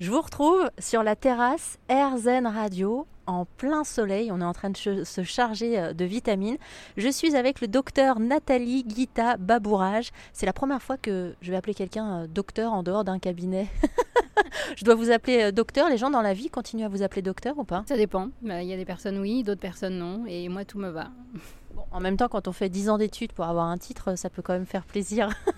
Je vous retrouve sur la terrasse AirZen Radio en plein soleil. On est en train de se charger euh, de vitamines. Je suis avec le docteur Nathalie Guita Babourage. C'est la première fois que je vais appeler quelqu'un euh, docteur en dehors d'un cabinet. je dois vous appeler euh, docteur. Les gens dans la vie continuent à vous appeler docteur ou pas? Ça dépend. Bah, il y a des personnes oui, d'autres personnes non. Et moi, tout me va. en même temps, quand on fait 10 ans d'études pour avoir un titre, ça peut quand même faire plaisir.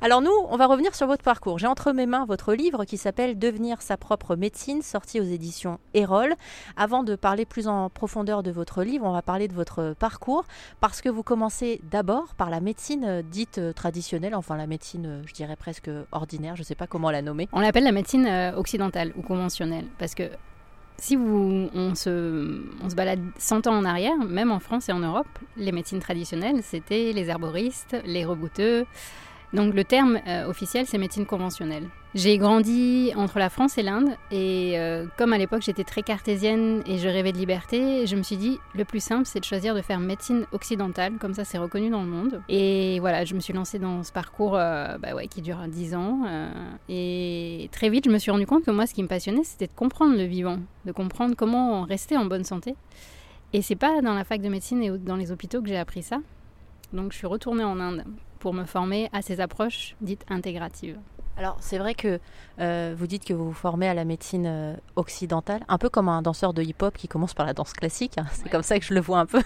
Alors nous, on va revenir sur votre parcours. J'ai entre mes mains votre livre qui s'appelle Devenir sa propre médecine, sorti aux éditions Erol. Avant de parler plus en profondeur de votre livre, on va parler de votre parcours parce que vous commencez d'abord par la médecine euh, dite euh, traditionnelle, enfin la médecine, euh, je dirais presque ordinaire, je ne sais pas comment la nommer. On l'appelle la médecine occidentale ou conventionnelle parce que si vous, on, se, on se balade 100 ans en arrière, même en France et en Europe, les médecines traditionnelles, c'était les herboristes, les rebouteux, donc le terme euh, officiel, c'est médecine conventionnelle. J'ai grandi entre la France et l'Inde et euh, comme à l'époque j'étais très cartésienne et je rêvais de liberté, je me suis dit le plus simple c'est de choisir de faire médecine occidentale, comme ça c'est reconnu dans le monde. Et voilà, je me suis lancée dans ce parcours euh, bah qui dure 10 ans et très vite je me suis rendu compte que moi ce qui me passionnait c'était de comprendre le vivant, de comprendre comment rester en bonne santé. Et c'est pas dans la fac de médecine et dans les hôpitaux que j'ai appris ça. Donc je suis retournée en Inde pour me former à ces approches dites intégratives. Alors c'est vrai que euh, vous dites que vous vous formez à la médecine euh, occidentale, un peu comme un danseur de hip-hop qui commence par la danse classique. Hein. C'est comme ça que je le vois un peu.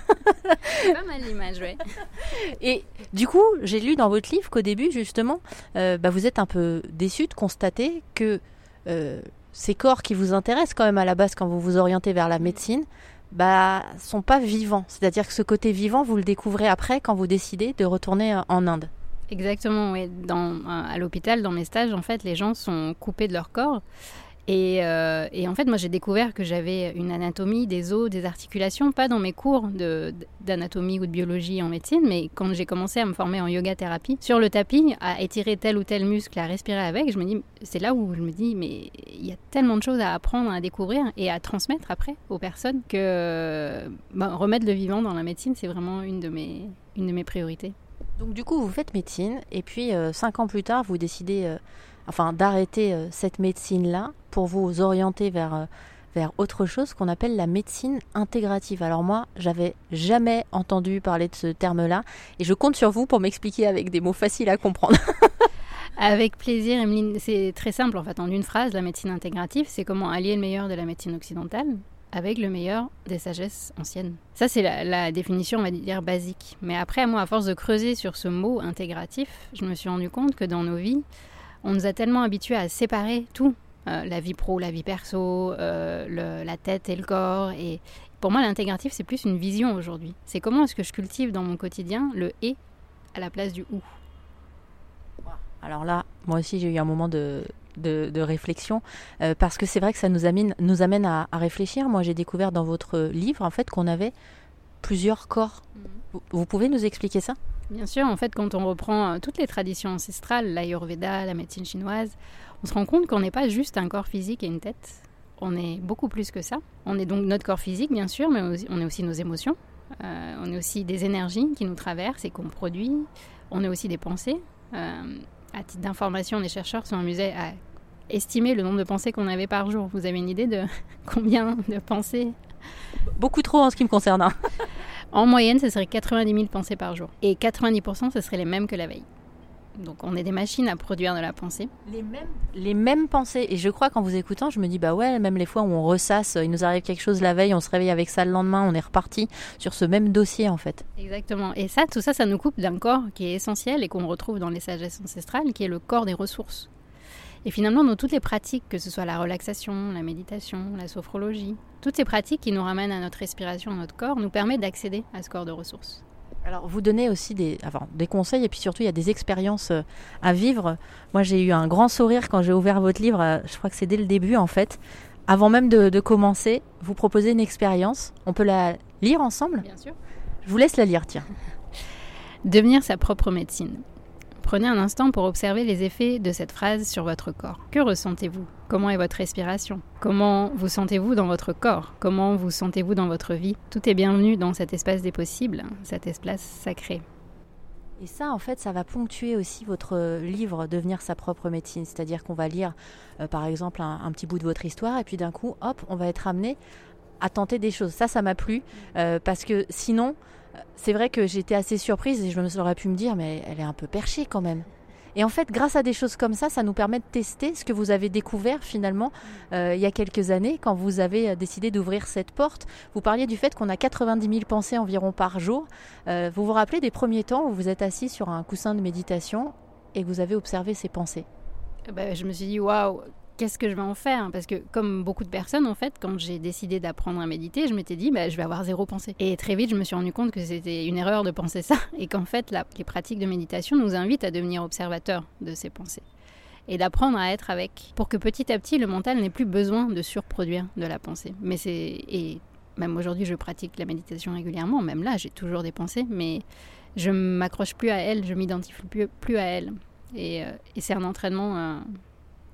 C'est pas mal l'image, oui. Et du coup, j'ai lu dans votre livre qu'au début, justement, euh, bah, vous êtes un peu déçu de constater que ces corps qui vous intéressent quand même à la base quand vous vous orientez vers la médecine, bah, sont pas vivants. C'est-à-dire que ce côté vivant, vous le découvrez après quand vous décidez de retourner euh, en Inde. Exactement, oui. Dans, euh, à l'hôpital, dans mes stages, en fait, les gens sont coupés de leur corps euh, et, en fait, moi, j'ai découvert que j'avais une anatomie des os, des articulations, pas dans mes cours d'anatomie ou de biologie en médecine, mais quand j'ai commencé à me former en yoga thérapie, sur le tapis, à étirer tel ou tel muscle, à respirer avec, je me dis, c'est là où je me dis, mais il y a tellement de choses à apprendre, à découvrir et à transmettre après aux personnes que ben, remettre le vivant dans la médecine, c'est vraiment une de mes, priorités. Donc du coup, vous faites médecine et puis euh, cinq ans plus tard, vous décidez euh, enfin d'arrêter euh, cette médecine-là pour vous orienter vers, euh, vers autre chose qu'on appelle la médecine intégrative. Alors moi, j'avais jamais entendu parler de ce terme-là et je compte sur vous pour m'expliquer avec des mots faciles à comprendre. Avec plaisir, Emeline. C'est très simple en fait. En une phrase, la médecine intégrative, c'est comment allier le meilleur de la médecine occidentale avec le meilleur des sagesses anciennes. Ça, c'est la, la, définition, on va dire, basique. Mais après, moi, à force de creuser sur ce mot intégratif, je me suis rendu compte que dans nos vies, on nous a tellement habitués à séparer tout, euh, la vie pro, la vie perso, euh, la tête et le corps. Et pour moi, l'intégratif, c'est plus une vision aujourd'hui. C'est comment est-ce que je cultive dans mon quotidien le et à la place du ou. Alors là, moi aussi, j'ai eu un moment de, de, réflexion euh, parce que c'est vrai que ça nous amène, nous amène à, réfléchir. Moi, j'ai découvert dans votre livre en fait qu'on avait plusieurs corps. Mhm. vous pouvez nous expliquer ça? Bien sûr, en fait, quand on reprend euh, toutes les traditions ancestrales, l'Ayurveda, la médecine chinoise, on se rend compte qu'on n'est pas juste un corps physique et une tête. On est beaucoup plus que ça. On est donc notre corps physique, bien sûr, mais on est aussi nos émotions. Euh, on est aussi des énergies qui nous traversent et qu'on produit. On est aussi des pensées. Euh, à titre d'information, les chercheurs sont amusés à estimer le nombre de pensées qu'on avait par jour. Vous avez une idée de combien de pensées? Beaucoup trop en ce qui me concerne. En moyenne, ce serait 90 000 pensées par jour. Et 90%, ce serait les mêmes que la veille. Donc on est des machines à produire de la pensée. Les mêmes, les mêmes pensées. Et je crois qu'en vous écoutant, je me dis, bah ouais, même les fois où on ressasse, il nous arrive quelque chose la veille, on se réveille avec ça le lendemain, on est reparti sur ce même dossier en fait. Exactement. Et ça, tout ça, ça nous coupe d'un corps qui est essentiel et qu'on retrouve dans les sagesses ancestrales, qui est le corps des ressources. Et finalement, dans toutes les pratiques, que ce soit la relaxation, la méditation, la sophrologie, toutes ces pratiques qui nous ramènent à notre respiration, à notre corps, nous permettent d'accéder à ce corps de ressources. Alors, vous donnez aussi des, des conseils et puis surtout, il y a des expériences euh, à vivre. Moi, j'ai eu un grand sourire quand j'ai ouvert votre livre. Euh, je crois que c'est dès le début, en fait. Avant même de, de commencer, vous proposez une expérience. On peut la lire ensemble? Bien sûr. Je vous laisse la lire, tiens. Devenir sa propre médecine. Prenez un instant pour observer les effets de cette phrase sur votre corps. Que ressentez-vous? Comment est votre respiration? Comment vous sentez-vous dans votre corps? Comment vous sentez-vous dans votre vie? Tout est bienvenu dans cet espace des possibles, cet espace sacré. Et ça, en fait, ça va ponctuer aussi votre livre Devenir sa propre médecine. C'est-à-dire qu'on va lire, euh, par exemple, un, petit bout de votre histoire, et puis d'un coup, hop, on va être amené à tenter des choses. Ça, ça m'a plu, euh, parce que sinon, c'est vrai que j'étais assez surprise et je me serais pu me dire, mais elle est un peu perchée quand même. Et en fait, grâce à des choses comme ça, ça nous permet de tester ce que vous avez découvert finalement euh, il y a quelques années quand vous avez euh, décidé d'ouvrir cette porte. Vous parliez du fait qu'on a 90 000 pensées environ par jour. Euh, vous vous rappelez des premiers temps où vous êtes assis sur un coussin de méditation et que vous avez observé ces pensées? Eh ben, Je me suis dit, waouh, qu'est-ce que je vais en faire? Parce que comme beaucoup de personnes, en fait, quand j'ai décidé d'apprendre à méditer, je m'étais dit, bah, je vais avoir zéro pensée. Et très vite, je me suis rendu compte que c'était une erreur de penser ça, et qu'en fait, les pratiques de méditation nous invitent à devenir observateurs de ces pensées. Et d'apprendre à être avec, pour que petit à petit, le mental n'ait plus besoin de surproduire de la pensée. Mais c'est... Et même aujourd'hui, je pratique la méditation régulièrement, même là, j'ai toujours des pensées, mais je m'accroche plus à elles, je m'identifie plus, à elles. Et, euh, et c'est un entraînement...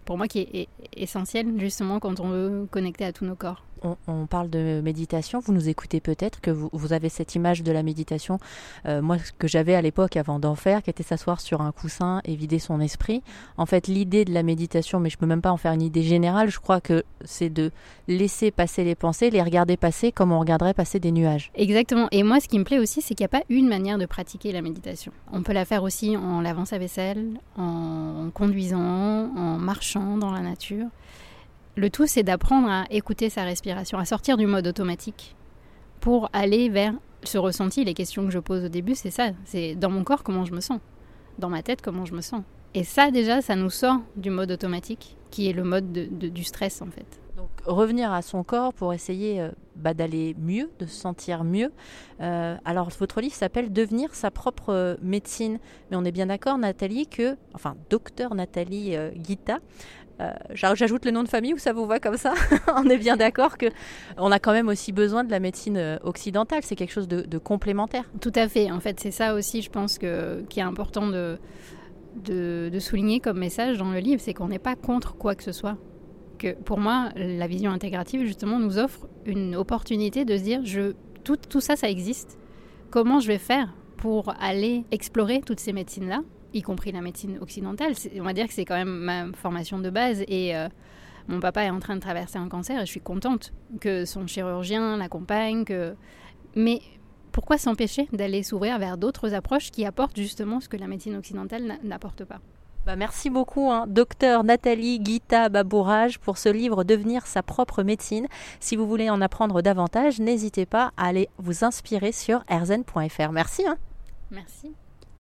pour moi qui est essentiel justement quand on veut connecter à tous nos corps on, parle de méditation, vous nous écoutez peut-être, que vous, avez cette image de la méditation, euh, moi que j'avais à l'époque avant d'en faire, qui était s'asseoir sur un coussin et vider son esprit. En fait, l'idée de la méditation, mais je peux même pas en faire une idée générale, je crois que c'est de laisser passer les pensées, les regarder passer comme on regarderait passer des nuages. Exactement. Et moi, ce qui me plaît aussi, c'est qu'il n'y a pas une manière de pratiquer la méditation. On peut la faire aussi en lavant sa vaisselle, en conduisant, en marchant dans la nature. Le tout, c'est d'apprendre à écouter sa respiration, à sortir du mode automatique pour aller vers ce ressenti. Les questions que je pose au début, c'est ça. C'est dans mon corps, comment je me sens. Dans ma tête, comment je me sens. Et ça, déjà, ça nous sort du mode automatique, qui est le mode du stress, en fait. Donc, revenir à son corps pour essayer euh, bah, d'aller mieux, de se sentir mieux. Euh, alors, votre livre s'appelle Devenir sa propre euh, médecine. Mais on est bien d'accord, Nathalie, que, enfin, docteur Nathalie Guita, euh, j'ajoute le nom de famille ou ça vous va comme ça On est bien d'accord que on a quand même aussi besoin de la médecine euh, occidentale. C'est quelque chose de, complémentaire. Tout à fait. En fait, c'est ça aussi, je pense que qui est important de, de, souligner comme message dans le livre, c'est qu'on n'est pas contre quoi que ce soit. Que pour moi, la vision intégrative justement nous offre une opportunité de se dire, je, tout, tout ça, ça existe. Comment je vais faire pour aller explorer toutes ces médecines là y compris la médecine occidentale. On va dire que c'est quand même ma formation de base et euh, mon papa est en train de traverser un cancer et je suis contente que son chirurgien l'accompagne. Que... Mais pourquoi s'empêcher d'aller s'ouvrir vers d'autres approches qui apportent justement ce que la médecine occidentale n'apporte pas? Bah merci beaucoup, hein, docteur Nathalie Guita Babourage, pour ce livre Devenir sa propre médecine. Si vous voulez en apprendre davantage, n'hésitez pas à aller vous inspirer sur erzen.fr. Merci. Hein. Merci.